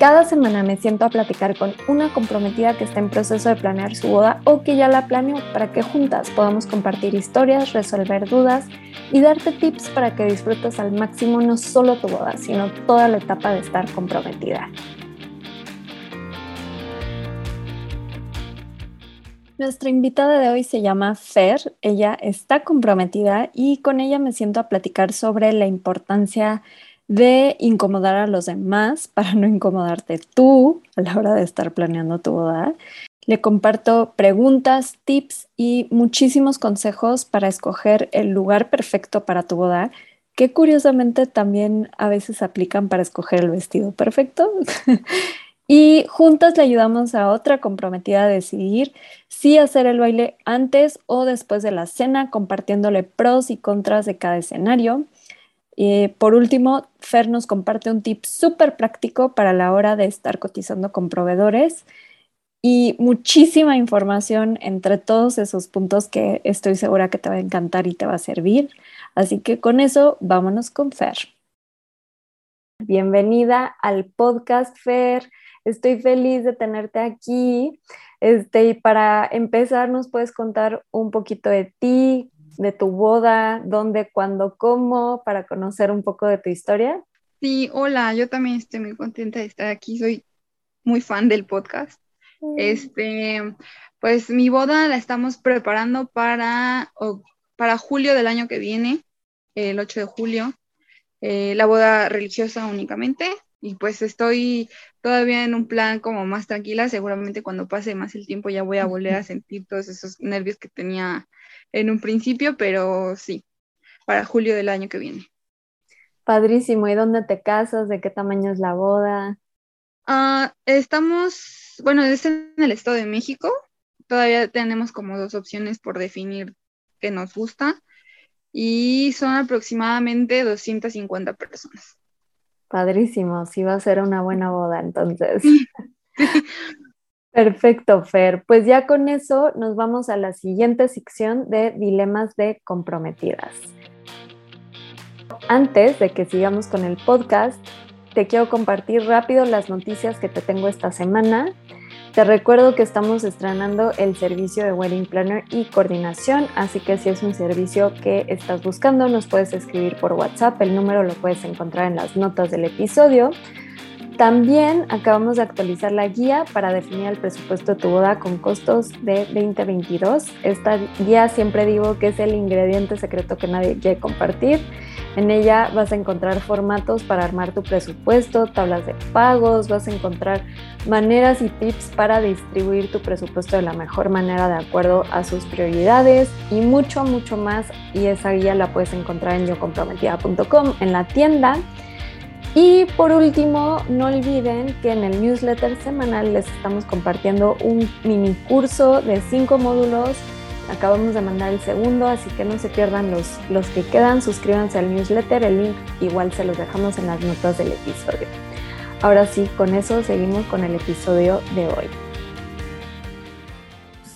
Cada semana me siento a platicar con una comprometida que está en proceso de planear su boda o que ya la planeó para que juntas podamos compartir historias, resolver dudas y darte tips para que disfrutes al máximo no solo tu boda, sino toda la etapa de estar comprometida. Nuestra invitada de hoy se llama Fer, ella está comprometida y con ella me siento a platicar sobre la importancia de incomodar a los demás para no incomodarte tú a la hora de estar planeando tu boda. Le comparto preguntas, tips y muchísimos consejos para escoger el lugar perfecto para tu boda, que curiosamente también a veces aplican para escoger el vestido perfecto. y juntas le ayudamos a otra comprometida a decidir si hacer el baile antes o después de la cena, compartiéndole pros y contras de cada escenario. Y por último, Fer nos comparte un tip súper práctico para la hora de estar cotizando con proveedores y muchísima información entre todos esos puntos que estoy segura que te va a encantar y te va a servir. Así que con eso, vámonos con Fer. Bienvenida al podcast Fer. Estoy feliz de tenerte aquí. Este, y para empezar, ¿nos puedes contar un poquito de ti, de tu boda, dónde, cuándo, cómo, para conocer un poco de tu historia. Sí, hola, yo también estoy muy contenta de estar aquí, soy muy fan del podcast. Mm. Este, pues mi boda la estamos preparando para, para julio del año que viene, el 8 de julio, eh, la boda religiosa únicamente. Y pues estoy todavía en un plan como más tranquila, seguramente cuando pase más el tiempo ya voy a volver a sentir todos esos nervios que tenía en un principio, pero sí, para julio del año que viene. Padrísimo. ¿Y dónde te casas? ¿De qué tamaño es la boda? Ah, estamos, bueno, es en el Estado de México. Todavía tenemos como dos opciones por definir que nos gusta y son aproximadamente 250 personas. Padrísimo, sí va a ser una buena boda entonces. Perfecto, Fer. Pues ya con eso nos vamos a la siguiente sección de dilemas de comprometidas. Antes de que sigamos con el podcast, te quiero compartir rápido las noticias que te tengo esta semana. Te recuerdo que estamos estrenando el servicio de Wedding Planner y coordinación, así que si es un servicio que estás buscando, nos puedes escribir por WhatsApp. El número lo puedes encontrar en las notas del episodio. También acabamos de actualizar la guía para definir el presupuesto de tu boda con costos de 2022. Esta guía siempre digo que es el ingrediente secreto que nadie quiere compartir. En ella vas a encontrar formatos para armar tu presupuesto, tablas de pagos, vas a encontrar maneras y tips para distribuir tu presupuesto de la mejor manera de acuerdo a sus prioridades y mucho, mucho más. Y esa guía la puedes encontrar en yocomprometida.com en la tienda. Y por último, no olviden que en el newsletter semanal les estamos compartiendo un mini curso de cinco módulos. Acabamos de mandar el segundo, así que no se pierdan los, los que quedan. Suscríbanse al newsletter, el link igual se los dejamos en las notas del episodio. Ahora sí, con eso seguimos con el episodio de hoy.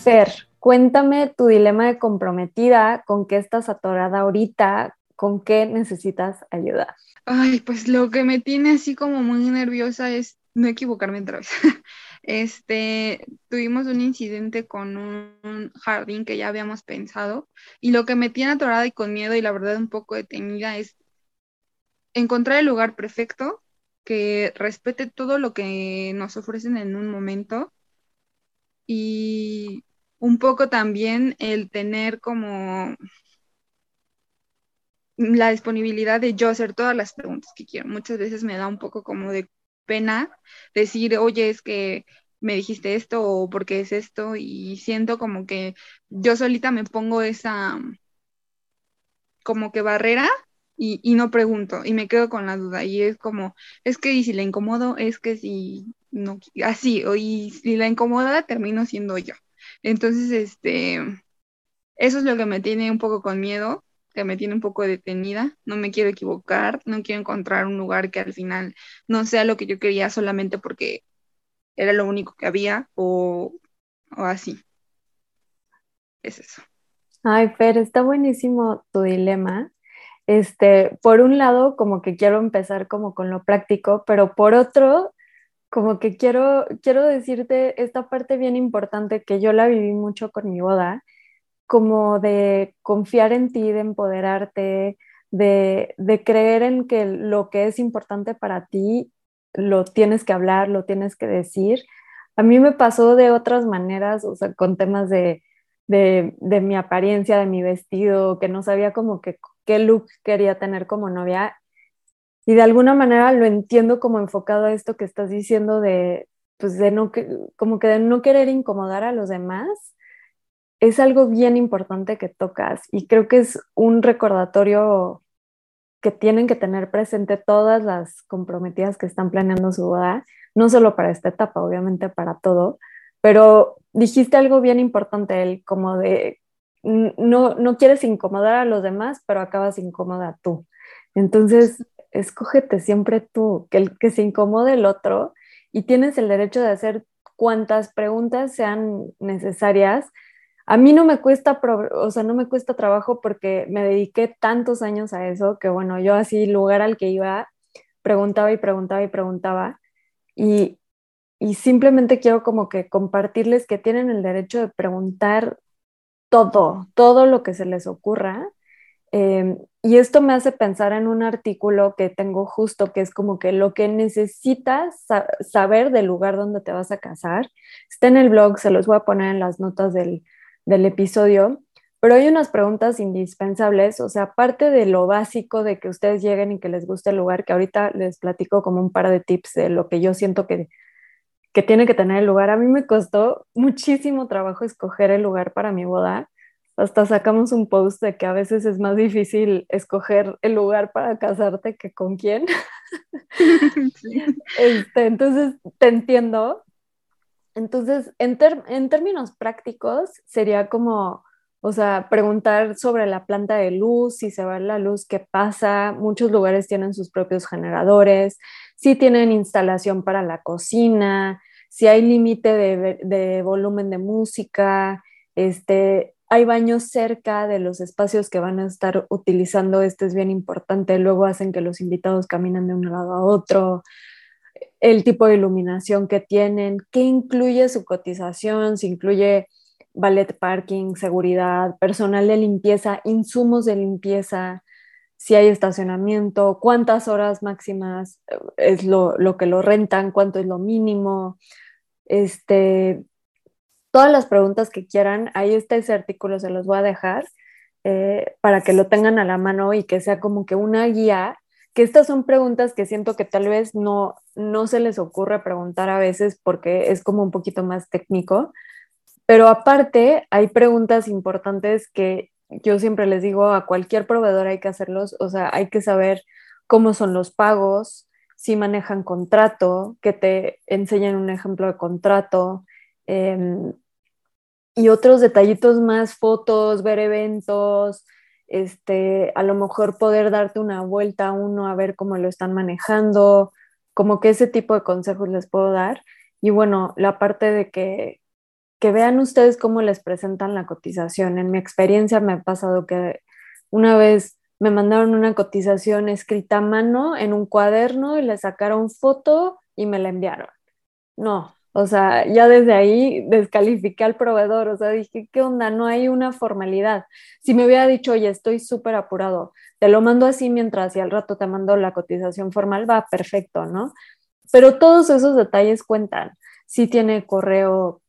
Fer, cuéntame tu dilema de comprometida, con qué estás atorada ahorita, con qué necesitas ayuda. Ay, pues lo que me tiene así como muy nerviosa es no equivocarme otra vez. Este, tuvimos un incidente con un jardín que ya habíamos pensado y lo que me tiene atorada y con miedo y la verdad un poco detenida es encontrar el lugar perfecto que respete todo lo que nos ofrecen en un momento y un poco también el tener como la disponibilidad de yo hacer todas las preguntas que quiero. Muchas veces me da un poco como de pena decir, oye, es que me dijiste esto o por qué es esto y siento como que yo solita me pongo esa como que barrera y, y, no pregunto y me quedo con la duda y es como, es que y si la incomodo, es que si no, así, o y si la incomoda termino siendo yo. Entonces, este, eso es lo que me tiene un poco con miedo que me tiene un poco detenida. No me quiero equivocar, no quiero encontrar un lugar que al final no sea lo que yo quería solamente porque era lo único que había o, o así. Es eso. Ay, Fer, está buenísimo tu dilema. Este, por un lado, como que quiero empezar como con lo práctico, pero por otro, como que quiero, quiero decirte esta parte bien importante que yo la viví mucho con mi boda, como de confiar en ti, de empoderarte, de, de creer en que lo que es importante para ti lo tienes que hablar, lo tienes que decir. A mí me pasó de otras maneras, o sea, con temas de, de, de mi apariencia, de mi vestido, que no sabía como que qué look quería tener como novia. Y de alguna manera lo entiendo como enfocado a esto que estás diciendo de, pues de no, como que de no querer incomodar a los demás. Es algo bien importante que tocas y creo que es un recordatorio que tienen que tener presente todas las comprometidas que están planeando su boda, no solo para esta etapa, obviamente para todo, pero dijiste algo bien importante, el como de no, no quieres incomodar a los demás, pero acabas incómoda tú. Entonces, escógete siempre tú, que, el, que se incomode el otro y tienes el derecho de hacer cuantas preguntas sean necesarias a mí no me cuesta, o sea, no me cuesta trabajo porque me dediqué tantos años a eso que bueno, yo así lugar al que iba preguntaba y preguntaba y preguntaba y, y simplemente quiero como que compartirles que tienen el derecho de preguntar todo, todo lo que se les ocurra. Em, y esto me hace pensar en un artículo que tengo justo, que es como que lo que necesitas saber del lugar donde te vas a casar. Está en el blog, se los voy a poner en las notas del, del episodio, pero hay unas preguntas indispensables, o sea, aparte de lo básico de que ustedes lleguen y que les guste el lugar, que ahorita les platico como un par de tips de lo que yo siento que, que tiene que tener el lugar. A mí me costó muchísimo trabajo escoger el lugar para mi boda. Hasta sacamos un post de que a veces es más difícil escoger el lugar para casarte que con quién. Este, entonces, te entiendo, entonces, en, términos prácticos, sería como, o sea, preguntar sobre la planta de luz, si se va la luz, qué pasa. Muchos lugares tienen sus propios generadores, si tienen instalación para la cocina, si hay límite de, volumen de música, este, hay baños cerca de los espacios que van a estar utilizando, esto es bien importante, luego hacen que los invitados caminen de un lado a otro el tipo de iluminación que tienen, qué incluye su cotización, si incluye ballet parking, seguridad, personal de limpieza, insumos de limpieza, si hay estacionamiento, cuántas horas máximas eh, es lo, que lo rentan, cuánto es lo mínimo, este, todas las preguntas que quieran, ahí está ese artículo, se los voy a dejar eh, para que lo tengan a la mano y que sea como que una guía que estas son preguntas que siento que tal vez no, no se les ocurre preguntar a veces porque es como un poquito más técnico, pero aparte hay preguntas importantes que yo siempre les digo a cualquier proveedor hay que hacerlos, o sea, hay que saber cómo son los pagos, si manejan contrato, que te enseñen un ejemplo de contrato. Em, y otros detallitos más, fotos, ver eventos, este, a lo mejor poder darte una vuelta a uno a ver cómo lo están manejando, como que ese tipo de consejos les puedo dar. Y bueno, la parte de que, que vean ustedes cómo les presentan la cotización. En mi experiencia me ha pasado que una vez me mandaron una cotización escrita a mano en un cuaderno y le sacaron foto y me la enviaron. No, o sea, ya desde ahí descalifiqué al proveedor, o sea, dije, ¿qué onda? No hay una formalidad. Si me hubiera dicho, oye, estoy súper apurado, te lo mando así mientras y al rato te mando la cotización formal, va perfecto, ¿no? Pero todos esos detalles cuentan. Si tiene correo,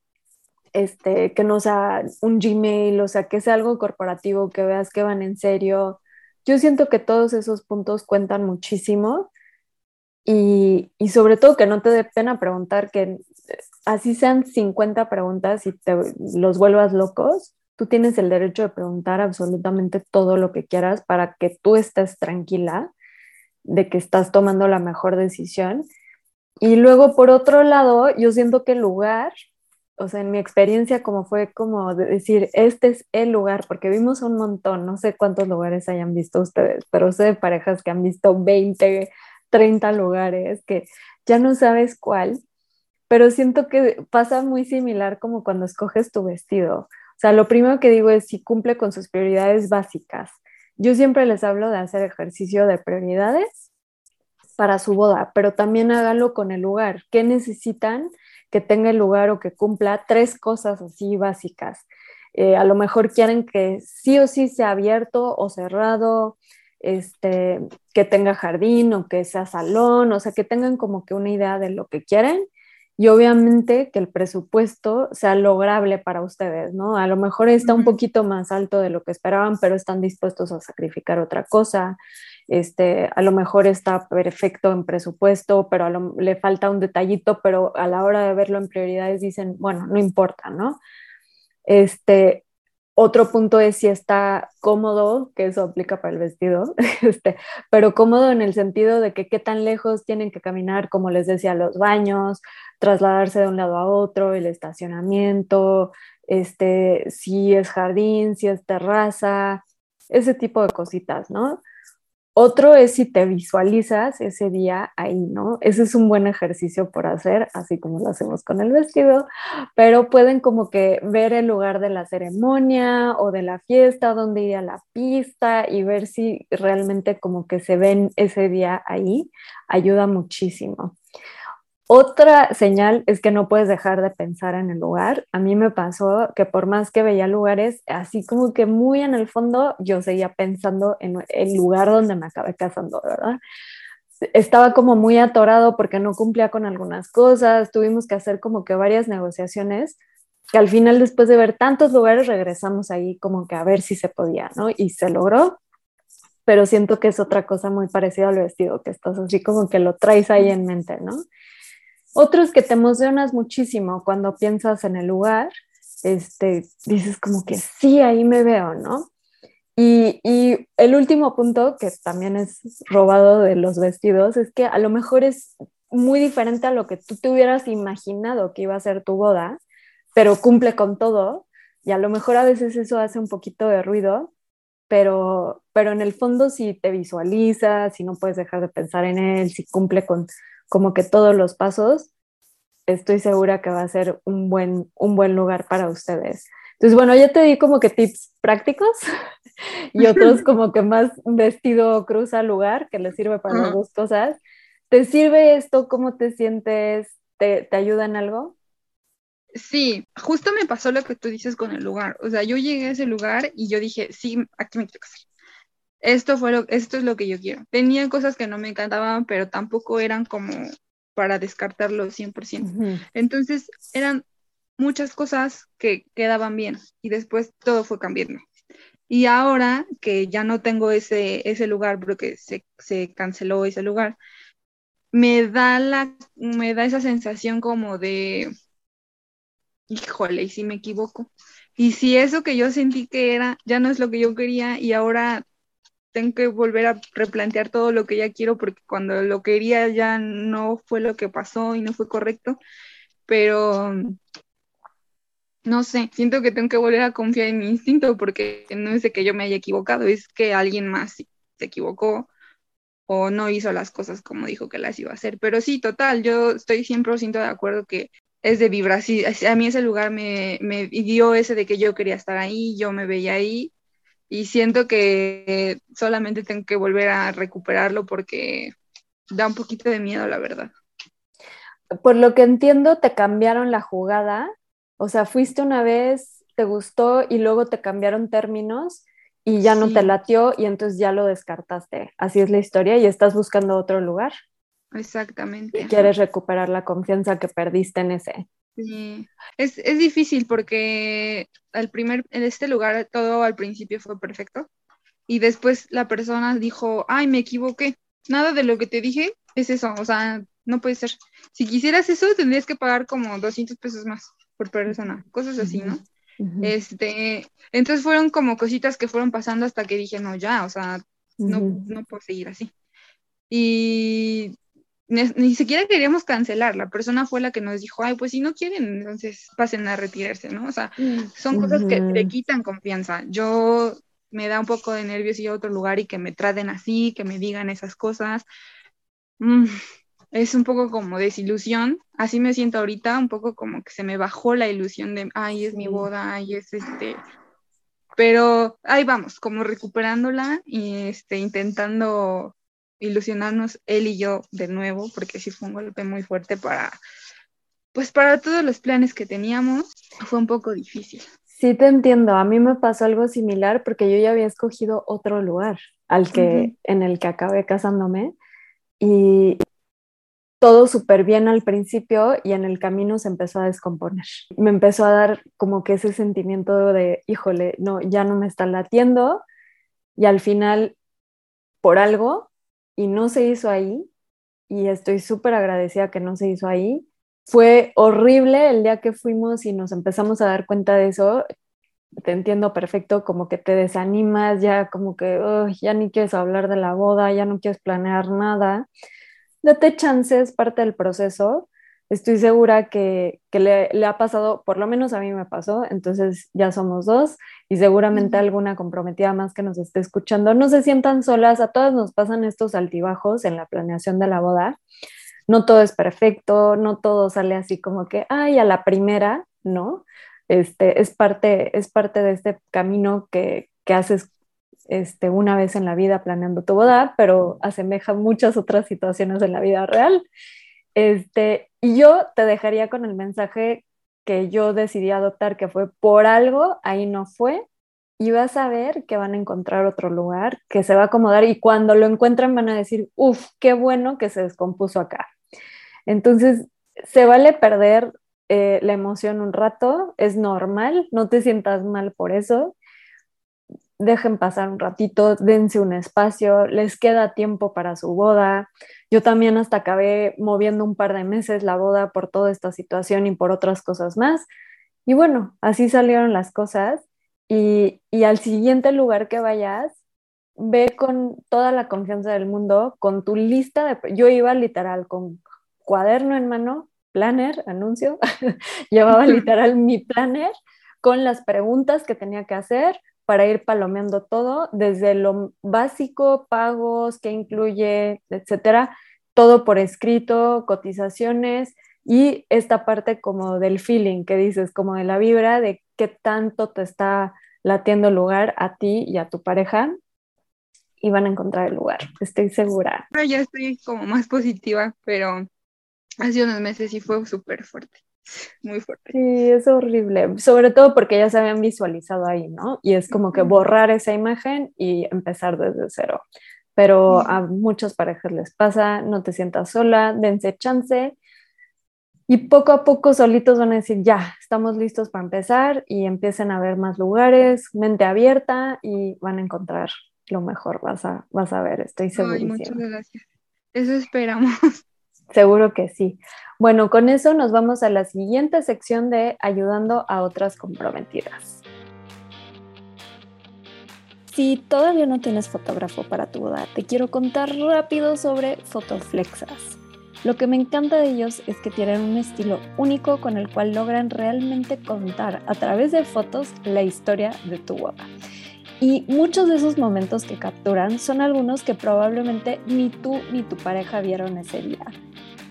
este, que no sea un Gmail, o sea, que sea algo corporativo, que veas que van en serio. Yo siento que todos esos puntos cuentan muchísimo y, y, sobre todo que no te dé pena preguntar, que así sean 50 preguntas y te los vuelvas locos, tú tienes el derecho de preguntar absolutamente todo lo que quieras para que tú estés tranquila de que estás tomando la mejor decisión. Y luego, por otro lado, yo siento que el lugar o sea, en mi experiencia como fue como de decir, este es el lugar, porque vimos un montón, no sé cuántos lugares hayan visto ustedes, pero sé de parejas que han visto 20, 30 lugares, que ya no sabes cuál, pero siento que pasa muy similar como cuando escoges tu vestido. O sea, lo primero que digo es si cumple con sus prioridades básicas. Yo siempre les hablo de hacer ejercicio de prioridades para su boda, pero también háganlo con el lugar. ¿Qué necesitan que tenga el lugar o que cumpla? Tres cosas así básicas. Eh, a lo mejor quieren que sí o sí sea abierto o cerrado, este, que tenga jardín o que sea salón, o sea, que tengan como que una idea de lo que quieren y obviamente que el presupuesto sea lograble para ustedes, ¿no? A lo mejor está un poquito más alto de lo que esperaban, pero están dispuestos a sacrificar otra cosa. Este, a lo mejor está perfecto en presupuesto, pero le falta un detallito, pero a la hora de verlo en prioridades dicen, bueno, no importa, ¿no? Este, otro punto es si está cómodo, que eso aplica para el vestido, este, pero cómodo en el sentido de que qué tan lejos tienen que caminar, como les decía, los baños, trasladarse de un lado a otro, el estacionamiento, este, si es jardín, si es terraza, ese tipo de cositas, ¿no? Otro es si te visualizas ese día ahí, ¿no? Ese es un buen ejercicio por hacer, así como lo hacemos con el vestido, pero pueden como que ver el lugar de la ceremonia o de la fiesta, donde ir a la pista y ver si realmente como que se ven ese día ahí, ayuda muchísimo. Otra señal es que no puedes dejar de pensar en el lugar. A mí me pasó que por más que veía lugares, así como que muy en el fondo, yo seguía pensando en el lugar donde me acabé casando, ¿verdad? Estaba como muy atorado porque no cumplía con algunas cosas, tuvimos que hacer como que varias negociaciones, que al final después de ver tantos lugares regresamos ahí como que a ver si se podía, ¿no? Y se logró, pero siento que es otra cosa muy parecida al vestido, que estás así como que lo traes ahí en mente, ¿no? Otros que te emocionas muchísimo cuando piensas en el lugar, este, dices como que sí, ahí me veo, ¿no? Y, y, el último punto, que también es robado de los vestidos, es que a lo mejor es muy diferente a lo que tú te hubieras imaginado que iba a ser tu boda, pero cumple con todo. Y a lo mejor a veces eso hace un poquito de ruido, pero, pero en el fondo si te visualizas, si no puedes dejar de pensar en él, si cumple con, como que todos los pasos, estoy segura que va a ser un buen, un buen lugar para ustedes. Entonces, bueno, ya te di como que tips prácticos y otros como que más vestido cruza lugar, que les sirve para las dos cosas. ¿Te sirve esto? ¿Cómo te sientes? ¿Te, ¿Te ayuda en algo? Sí, justo me pasó lo que tú dices con el lugar. O sea, yo llegué a ese lugar y yo dije, sí, aquí me quiero casar esto, fue lo, esto es lo que yo quiero. Tenía cosas que no me encantaban, pero tampoco eran como para descartarlo 100%. Entonces, eran muchas cosas que quedaban bien y después todo fue cambiando. Y ahora que ya no tengo ese, ese lugar porque se, se canceló ese lugar, me da, la, me da esa sensación como de, híjole, y si me equivoco. Y si eso que yo sentí que era ya no es lo que yo quería y ahora tengo que volver a replantear todo lo que ya quiero porque cuando lo quería ya no fue lo que pasó y no fue correcto, pero no sé, siento que tengo que volver a confiar en mi instinto porque no es de que yo me haya equivocado, es que alguien más se equivocó o no hizo las cosas como dijo que las iba a hacer. Pero sí, total, yo estoy 100% de acuerdo que es de vibra. Sí, a mí ese lugar me, me dio ese de que yo quería estar ahí, yo me veía ahí y siento que solamente tengo que volver a recuperarlo porque da un poquito de miedo, la verdad. Por lo que entiendo, te cambiaron la jugada, o sea, fuiste una vez, te gustó y luego te cambiaron términos y ya no te latió y entonces ya lo descartaste. Así es la historia y estás buscando otro lugar. Exactamente. quieres recuperar la confianza que perdiste en ese. Sí, es, es difícil porque al primer, en este lugar todo al principio fue perfecto y después la persona dijo, ay, me equivoqué, nada de lo que te dije es eso, o sea, no puede ser. Si quisieras eso, tendrías que pagar como 200 pesos más por persona, cosas así, ¿no? Este, entonces fueron como cositas que fueron pasando hasta que dije, no, ya, o sea, no, no puedo seguir así. Y ni, siquiera queríamos cancelar, la persona fue la que nos dijo, ay, pues si no quieren, entonces pasen a retirarse, ¿no? O sea, son cosas que te quitan confianza. Yo me da un poco de nervios ir a otro lugar y que me traten así, que me digan esas cosas. Mm, es un poco como desilusión, así me siento ahorita, un poco como que se me bajó la ilusión de, ay, es mi boda, ay, es este, pero ahí vamos, como recuperándola y este, intentando ilusionarnos él y yo de nuevo, porque sí fue un golpe muy fuerte para, pues para todos los planes que teníamos, fue un poco difícil. Sí, te entiendo. A mí me pasó algo similar porque yo ya había escogido otro lugar al que, en el que acabé casándome y todo súper bien al principio y en el camino se empezó a descomponer. Me empezó a dar como que ese sentimiento de, híjole, no, ya no me está latiendo y al final, por algo, y no se hizo ahí, y estoy súper agradecida que no se hizo ahí. Fue horrible el día que fuimos y nos empezamos a dar cuenta de eso. Te entiendo perfecto, como que te desanimas, ya como que ya ni quieres hablar de la boda, ya no quieres planear nada. Date chances, parte del proceso estoy segura que, le, ha pasado, por lo menos a mí me pasó, entonces ya somos dos y seguramente alguna comprometida más que nos esté escuchando. No se sientan solas, a todas nos pasan estos altibajos en la planeación de la boda. No todo es perfecto, no todo sale así como que, ay, a la primera, ¿no? Este, es, parte, es parte de este camino que, que haces este, una vez en la vida planeando tu boda, pero asemeja muchas otras situaciones en la vida real. Este, y yo te dejaría con el mensaje que yo decidí adoptar, que fue por algo, ahí no fue, y vas a ver que van a encontrar otro lugar, que se va a acomodar y cuando lo encuentran van a decir, uff, qué bueno que se descompuso acá. Entonces, se vale perder eh, la emoción un rato, es normal, no te sientas mal por eso dejen pasar un ratito, dense un espacio, les queda tiempo para su boda. Yo también hasta acabé moviendo un par de meses la boda por toda esta situación y por otras cosas más. Y bueno, así salieron las cosas. Y, al siguiente lugar que vayas, ve con toda la confianza del mundo, con tu lista de... Yo iba literal con cuaderno en mano, planner, anuncio, llevaba literal mi planner con las preguntas que tenía que hacer, para ir palomeando todo, desde lo básico, pagos, qué incluye, etcétera, todo por escrito, cotizaciones y esta parte como del feeling que dices, como de la vibra, de qué tanto te está latiendo el lugar a ti y a tu pareja y van a encontrar el lugar, estoy segura. Ya estoy como más positiva, pero hace unos meses sí fue súper fuerte muy fuerte. Sí, es horrible, sobre todo porque ya se habían visualizado ahí, ¿no? Y es como que borrar esa imagen y empezar desde cero. Pero a muchas parejas les pasa, no te sientas sola, dense chance y poco a poco solitos van a decir, ya, estamos listos para empezar y empiecen a ver más lugares, mente abierta y van a encontrar lo mejor, vas a, vas a ver, estoy segura. Muchas gracias. Eso esperamos. Seguro que sí. Bueno, con eso nos vamos a la siguiente sección de ayudando a otras comprometidas. Si todavía no tienes fotógrafo para tu boda, te quiero contar rápido sobre Fotoflexas. Lo que me encanta de ellos es que tienen un estilo único con el cual logran realmente contar a través de fotos la historia de tu boda. Y muchos de esos momentos que capturan son algunos que probablemente ni tú ni tu pareja vieron ese día.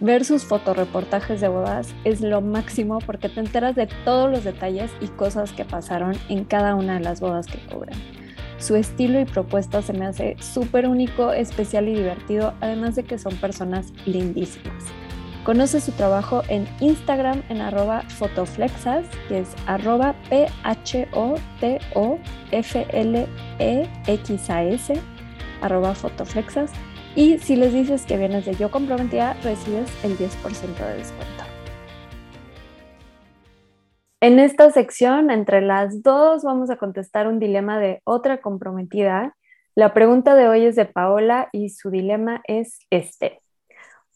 Ver sus fotoreportajes de bodas es lo máximo porque te enteras de todos los detalles y cosas que pasaron en cada una de las bodas que cubren. Su estilo y propuesta se me hace súper único, especial y divertido, además de que son personas lindísimas. Conoce su trabajo en Instagram en arroba fotoflexas, que es arroba P-H-O-T-O-F-L-E-X-A-S, arroba fotoflexas. Y si les dices que vienes de Yo Comprometida, recibes el 10% de descuento. En esta sección, entre las dos, vamos a contestar un dilema de otra comprometida. La pregunta de hoy es de Paola y su dilema es este.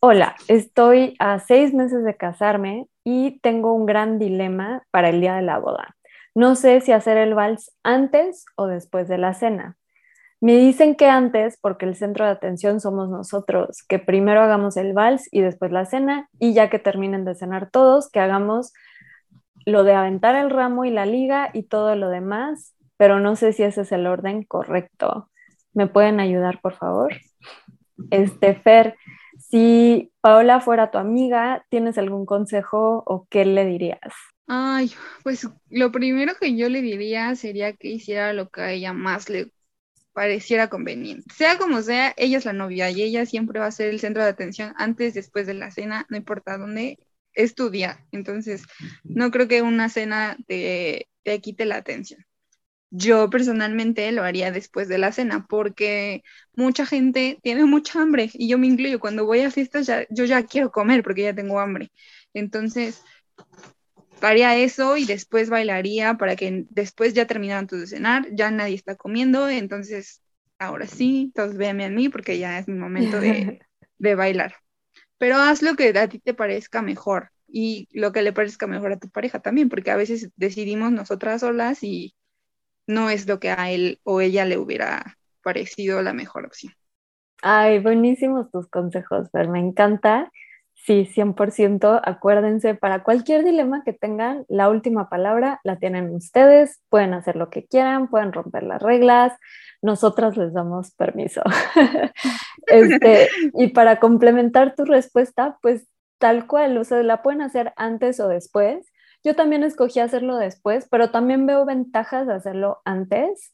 Hola, estoy a seis meses de casarme y tengo un gran dilema para el día de la boda. No sé si hacer el vals antes o después de la cena. Me dicen que antes, porque el centro de atención somos nosotros, que primero hagamos el vals y después la cena, y ya que terminen de cenar todos, que hagamos lo de aventar el ramo y la liga y todo lo demás, pero no sé si ese es el orden correcto. ¿Me pueden ayudar, por favor? Este, Fer, si Paola fuera tu amiga, ¿tienes algún consejo o qué le dirías? Ay, pues lo primero que yo le diría sería que hiciera lo que a ella más le pareciera conveniente. Sea como sea, ella es la novia y ella siempre va a ser el centro de atención antes, después de la cena, no importa dónde, estudia. Entonces, no creo que una cena te, te quite la atención. Yo personalmente lo haría después de la cena porque mucha gente tiene mucha hambre y yo me incluyo. Cuando voy a fiestas ya, yo ya quiero comer porque ya tengo hambre. Entonces, haría eso y después bailaría para que después ya terminaran de cenar, ya nadie está comiendo, entonces ahora sí, todos véanme a mí porque ya es mi momento de, de bailar. Pero haz lo que a ti te parezca mejor y lo que le parezca mejor a tu pareja también, porque a veces decidimos nosotras solas y no es lo que a él o ella le hubiera parecido la mejor opción. Ay, buenísimos tus consejos, pero me encanta. Sí, 100%. Acuérdense, para cualquier dilema que tengan, la última palabra la tienen ustedes. Pueden hacer lo que quieran, pueden romper las reglas. Nosotras les damos permiso. este, y para complementar tu respuesta, pues tal cual, o sea, la pueden hacer antes o después. Yo también escogí hacerlo después, pero también veo ventajas de hacerlo antes.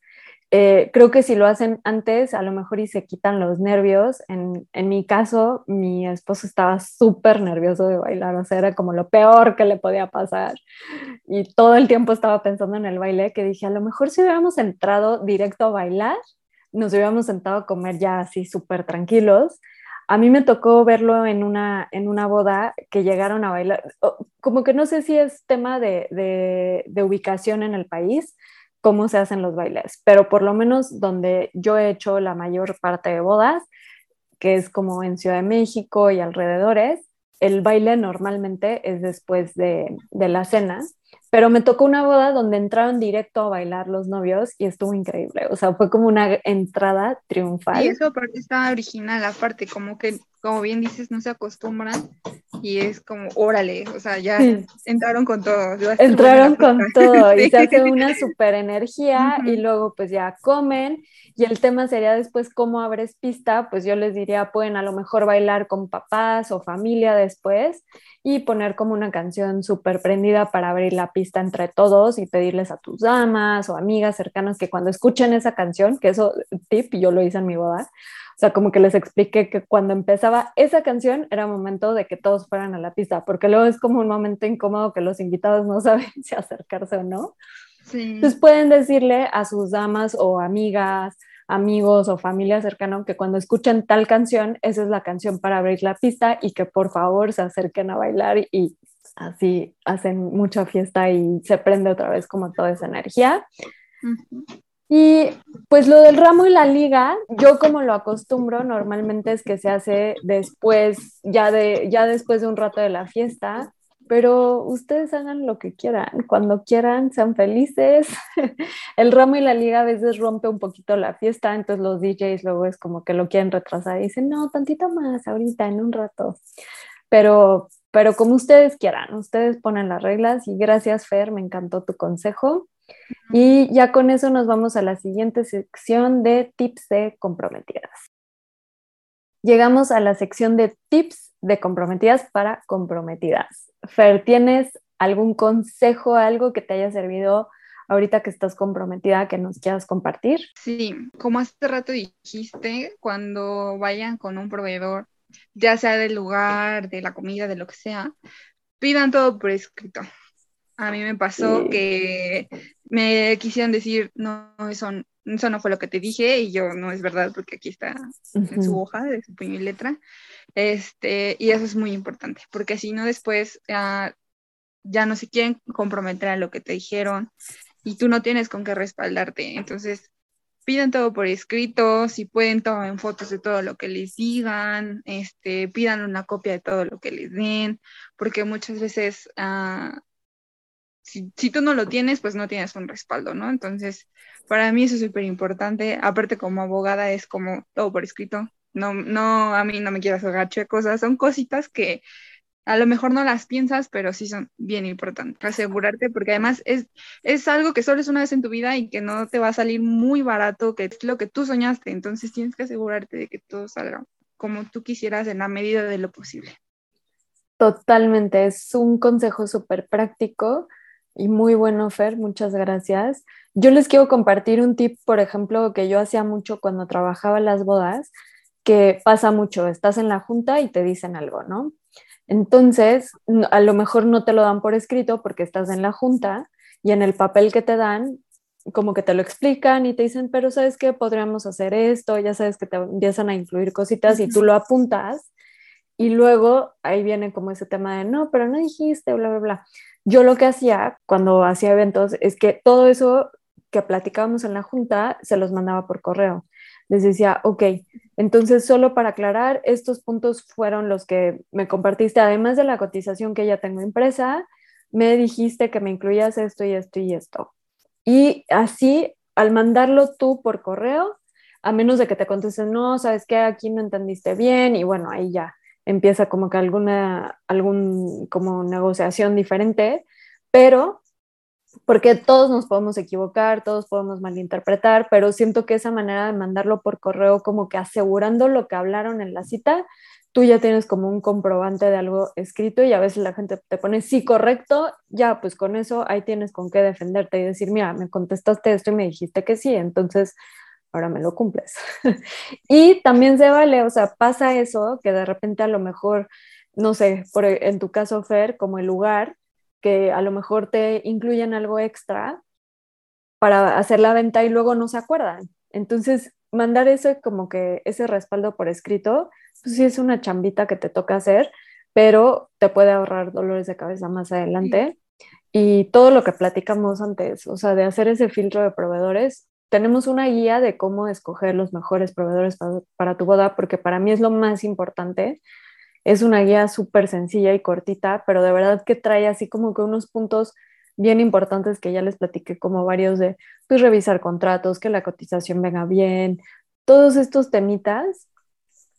Eh, creo que si lo hacen antes, a lo mejor y se quitan los nervios. En, en mi caso, mi esposo estaba súper nervioso de bailar, o sea, era como lo peor que le podía pasar. Y todo el tiempo estaba pensando en el baile, que dije, a lo mejor si hubiéramos entrado directo a bailar, nos hubiéramos sentado a comer ya así súper tranquilos a mí me tocó verlo en una, en una boda que llegaron a bailar, como que no sé si es tema de, de, ubicación en el país, cómo se hacen los bailes, pero por lo menos donde yo he hecho la mayor parte de bodas, que es como en Ciudad de México y alrededores, el baile normalmente es después de, de la cena pero me tocó una boda donde entraron directo a bailar los novios y estuvo increíble. O sea, fue como una entrada triunfal. Y eso aparte está original, aparte, como que, como bien dices, no se acostumbran y es como, órale, o sea, ya entraron con todo. Entraron con todo y se hace una super energía y luego pues ya comen y el tema sería después cómo abres pista, pues yo les diría, pueden a lo mejor bailar con papás o familia después y poner como una canción súper prendida para abrir la pista entre todos y pedirles a tus damas o amigas cercanas que cuando escuchen esa canción, que eso tip, yo lo hice en mi boda, o sea, como que les expliqué que cuando empezaba esa canción era momento de que todos fueran a la pista, porque luego es como un momento incómodo que los invitados no saben si acercarse o no. Sí. Entonces pueden decirle a sus damas o amigas, amigos o familia cercana que cuando escuchen tal canción, esa es la canción para abrir la pista y que por favor se acerquen a bailar y así hacen mucha fiesta y se prende otra vez como toda esa energía. Y pues lo del ramo y la liga, yo como lo acostumbro normalmente es que se hace después, ya, de, ya después de un rato de la fiesta, pero ustedes hagan lo que quieran, cuando quieran, sean felices. El ramo y la liga a veces rompe un poquito la fiesta, entonces los DJs luego es como que lo quieren retrasar y dicen, no, tantito más, ahorita, en un rato. Pero, pero como ustedes quieran, ustedes ponen las reglas y gracias Fer, me encantó tu consejo. Y ya con eso nos vamos a la siguiente sección de tips de comprometidas. Llegamos a la sección de tips de comprometidas para comprometidas. Fer, ¿tienes algún consejo, algo que te haya servido ahorita que estás comprometida que nos quieras compartir? Sí, como hace rato dijiste, cuando vayan con un proveedor, ya sea del lugar, de la comida, de lo que sea, pidan todo por escrito. A mí me pasó que me quisieron decir, no, eso, eso no fue lo que te dije, y yo no es verdad, porque aquí está en su hoja, de su puño y letra. Este, y eso es muy importante, porque si no después ya no se quieren comprometer a lo que te dijeron y tú no tienes con qué respaldarte. Entonces, pidan todo por escrito, si pueden tomen fotos de todo lo que les digan, este, pidan una copia de todo lo que les den, porque muchas veces ah, si, si tú no lo tienes, pues no tienes un respaldo, ¿no? Entonces, para mí eso es súper importante. Aparte, como abogada, es como todo por escrito. No, no, a mí no me quiero hacer cosas. Son cositas que a lo mejor no las piensas, pero sí son bien importantes. Asegurarte, porque además es, es algo que solo es una vez en tu vida y que no te va a salir muy barato, que es lo que tú soñaste. Entonces tienes que asegurarte de que todo salga como tú quisieras en la medida de lo posible. Totalmente, es un consejo súper práctico y muy bueno, Fer, muchas gracias. Yo les quiero compartir un tip, por ejemplo, que yo hacía mucho cuando trabajaba en las bodas, que pasa mucho, estás en la junta y te dicen algo, ¿no? Entonces, a lo mejor no te lo dan por escrito porque estás en la junta y en el papel que te dan, como que te lo explican y te dicen, pero sabes que podríamos hacer esto, ya sabes que te empiezan a incluir cositas y tú lo apuntas y luego ahí viene como ese tema de, no, pero no dijiste, bla, bla, bla. Yo lo que hacía cuando hacía eventos es que todo eso que platicábamos en la junta se los mandaba por correo les decía, ok, entonces solo para aclarar, estos puntos fueron los que me compartiste, además de la cotización que ya tengo impresa, me dijiste que me incluías esto y esto y esto. Y así, al mandarlo tú por correo, a menos de que te contesten, no, sabes que aquí no entendiste bien, y bueno, ahí ya empieza como que alguna, algún, como negociación diferente, pero porque todos nos podemos equivocar, todos podemos malinterpretar, pero siento que esa manera de mandarlo por correo, como que asegurando lo que hablaron en la cita, tú ya tienes como un comprobante de algo escrito y a veces la gente te pone sí correcto, ya pues con eso ahí tienes con qué defenderte y decir, mira, me contestaste esto y me dijiste que sí, entonces ahora me lo cumples. y también se vale, o sea, pasa eso que de repente a lo mejor, no sé, por, en tu caso, Fer, como el lugar, que a lo mejor te incluyen algo extra para hacer la venta y luego no se acuerdan. Entonces, mandar ese como que ese respaldo por escrito, pues sí es una chambita que te toca hacer, pero te puede ahorrar dolores de cabeza más adelante. Y todo lo que platicamos antes, o sea, de hacer ese filtro de proveedores, tenemos una guía de cómo escoger los mejores proveedores para, para tu boda, porque para mí es lo más importante es una guía súper sencilla y cortita, pero de verdad que trae así como que unos puntos bien importantes que ya les platiqué como varios de, pues revisar contratos, que la cotización venga bien, todos estos temitas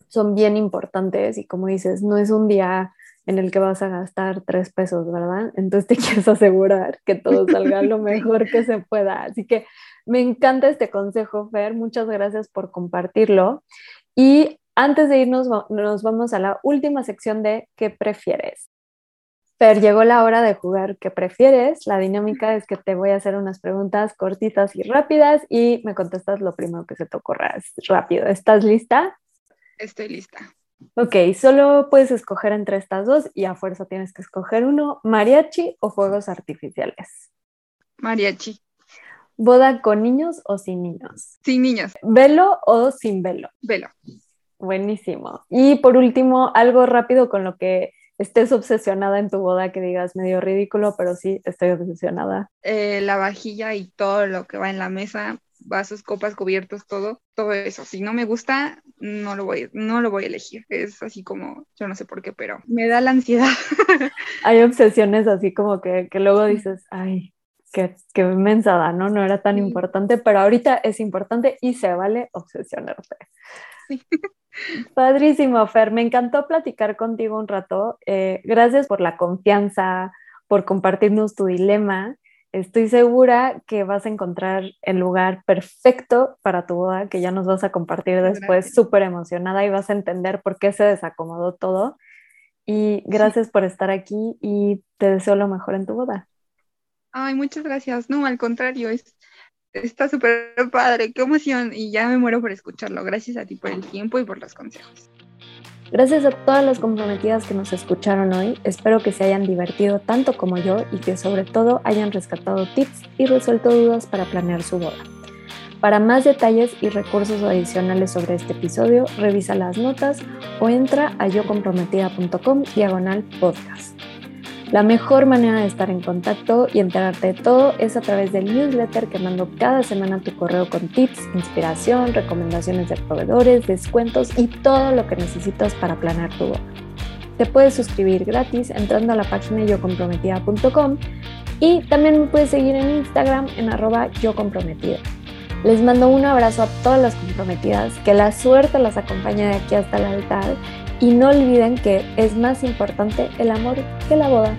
son bien importantes y como dices, no es un día en el que vas a gastar tres pesos, ¿verdad? Entonces te quieres asegurar que todo salga lo mejor que se pueda. Así que me encanta este consejo, Fer. Muchas gracias por compartirlo. Y antes de irnos, nos vamos a la última sección de ¿qué prefieres? Pero llegó la hora de jugar ¿qué prefieres? La dinámica es que te voy a hacer unas preguntas cortitas y rápidas y me contestas lo primero que se te ocurra. Rápido. ¿Estás lista? Estoy lista. Ok, solo puedes escoger entre estas dos y a fuerza tienes que escoger uno, mariachi o fuegos artificiales. Mariachi. ¿Boda con niños o sin niños? Sin niños. ¿Velo o sin velo? Velo. Buenísimo. Y por último, algo rápido con lo que estés obsesionada en tu boda, que digas medio ridículo, pero sí estoy obsesionada. Eh, la vajilla y todo lo que va en la mesa, vasos, copas, cubiertos, todo, todo eso. Si no me gusta, no lo voy, no lo voy a elegir. Es así como, yo no sé por qué, pero me da la ansiedad. Hay obsesiones así como que, que luego dices, ay, qué, qué mensada, ¿no? No era tan importante, pero ahorita es importante y se vale obsesionarse. Sí. Padrísimo, Fer. Me encantó platicar contigo un rato. Eh, gracias por la confianza, por compartirnos tu dilema. Estoy segura que vas a encontrar el lugar perfecto para tu boda, que ya nos vas a compartir después, súper emocionada y vas a entender por qué se desacomodó todo. Y gracias por estar aquí y te deseo lo mejor en tu boda. Ay, muchas gracias. No, al contrario, es, Está súper padre, qué emoción y ya me muero por escucharlo. Gracias a ti por el tiempo y por los consejos. Gracias a todas las comprometidas que nos escucharon hoy. Espero que se hayan divertido tanto como yo y que sobre todo hayan rescatado tips y resuelto dudas para planear su boda. Para más detalles y recursos adicionales sobre este episodio, revisa las notas o entra a yocomprometida.com diagonal podcast. La mejor manera de estar en contacto y enterarte de todo es a través del newsletter que mando cada semana a tu correo con tips, inspiración, recomendaciones de proveedores, descuentos y todo lo que necesitas para planear tu boda. Te puedes suscribir gratis entrando a la página yocomprometida.com y también me puedes seguir en Instagram en arroba yocomprometida. Les mando un abrazo a todas las comprometidas, que la suerte las acompañe de aquí hasta el altar y no olviden que es más importante el amor que la boda.